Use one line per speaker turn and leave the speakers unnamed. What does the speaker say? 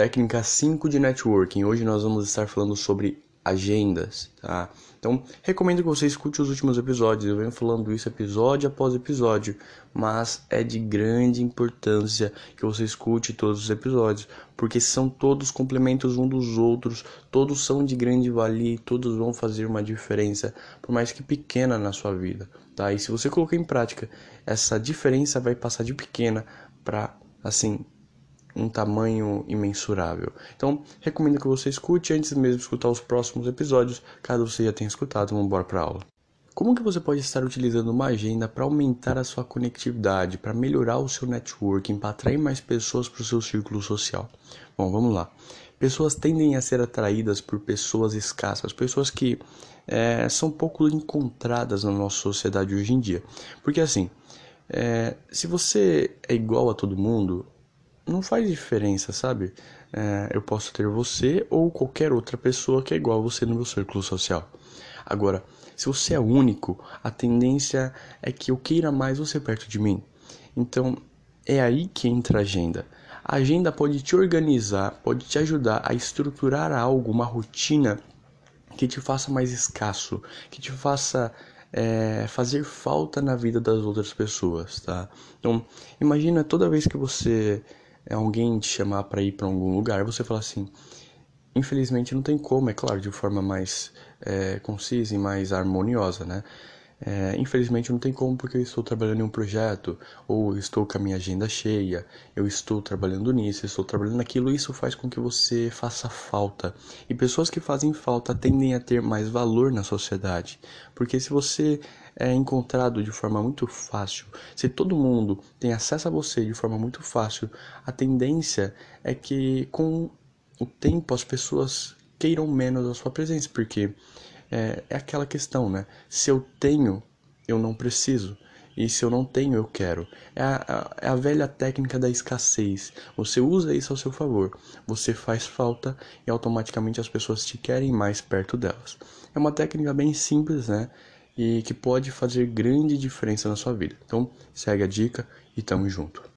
Técnica 5 de networking. Hoje nós vamos estar falando sobre agendas, tá? Então, recomendo que você escute os últimos episódios. Eu venho falando isso episódio após episódio, mas é de grande importância que você escute todos os episódios, porque são todos complementos um dos outros, todos são de grande valia, todos vão fazer uma diferença, por mais que pequena na sua vida, tá? E se você colocar em prática, essa diferença vai passar de pequena para assim um tamanho imensurável. Então, recomendo que você escute antes mesmo de escutar os próximos episódios, caso você já tenha escutado, vamos embora para aula. Como que você pode estar utilizando uma agenda para aumentar a sua conectividade, para melhorar o seu networking, para atrair mais pessoas para o seu círculo social? Bom, vamos lá. Pessoas tendem a ser atraídas por pessoas escassas, pessoas que é, são pouco encontradas na nossa sociedade hoje em dia. Porque assim, é, se você é igual a todo mundo, não faz diferença, sabe? É, eu posso ter você ou qualquer outra pessoa que é igual a você no meu círculo social. Agora, se você é único, a tendência é que eu queira mais você perto de mim. Então, é aí que entra a agenda. A agenda pode te organizar, pode te ajudar a estruturar algo, uma rotina que te faça mais escasso, que te faça é, fazer falta na vida das outras pessoas, tá? Então, imagina toda vez que você alguém te chamar para ir para algum lugar, você fala assim: infelizmente não tem como, é claro, de forma mais é, concisa e mais harmoniosa, né? É, infelizmente não tem como porque eu estou trabalhando em um projeto, ou estou com a minha agenda cheia, eu estou trabalhando nisso, estou trabalhando naquilo, isso faz com que você faça falta. E pessoas que fazem falta tendem a ter mais valor na sociedade, porque se você é encontrado de forma muito fácil, se todo mundo tem acesso a você de forma muito fácil, a tendência é que com o tempo as pessoas queiram menos a sua presença, porque é, é aquela questão, né? Se eu tenho, eu não preciso. E se eu não tenho, eu quero. É a, é a, velha técnica da escassez. Você usa isso ao seu favor. Você faz falta e automaticamente as pessoas te querem mais perto delas. É uma técnica bem simples, né? E que pode fazer grande diferença na sua vida. Então, segue a dica e tamo junto.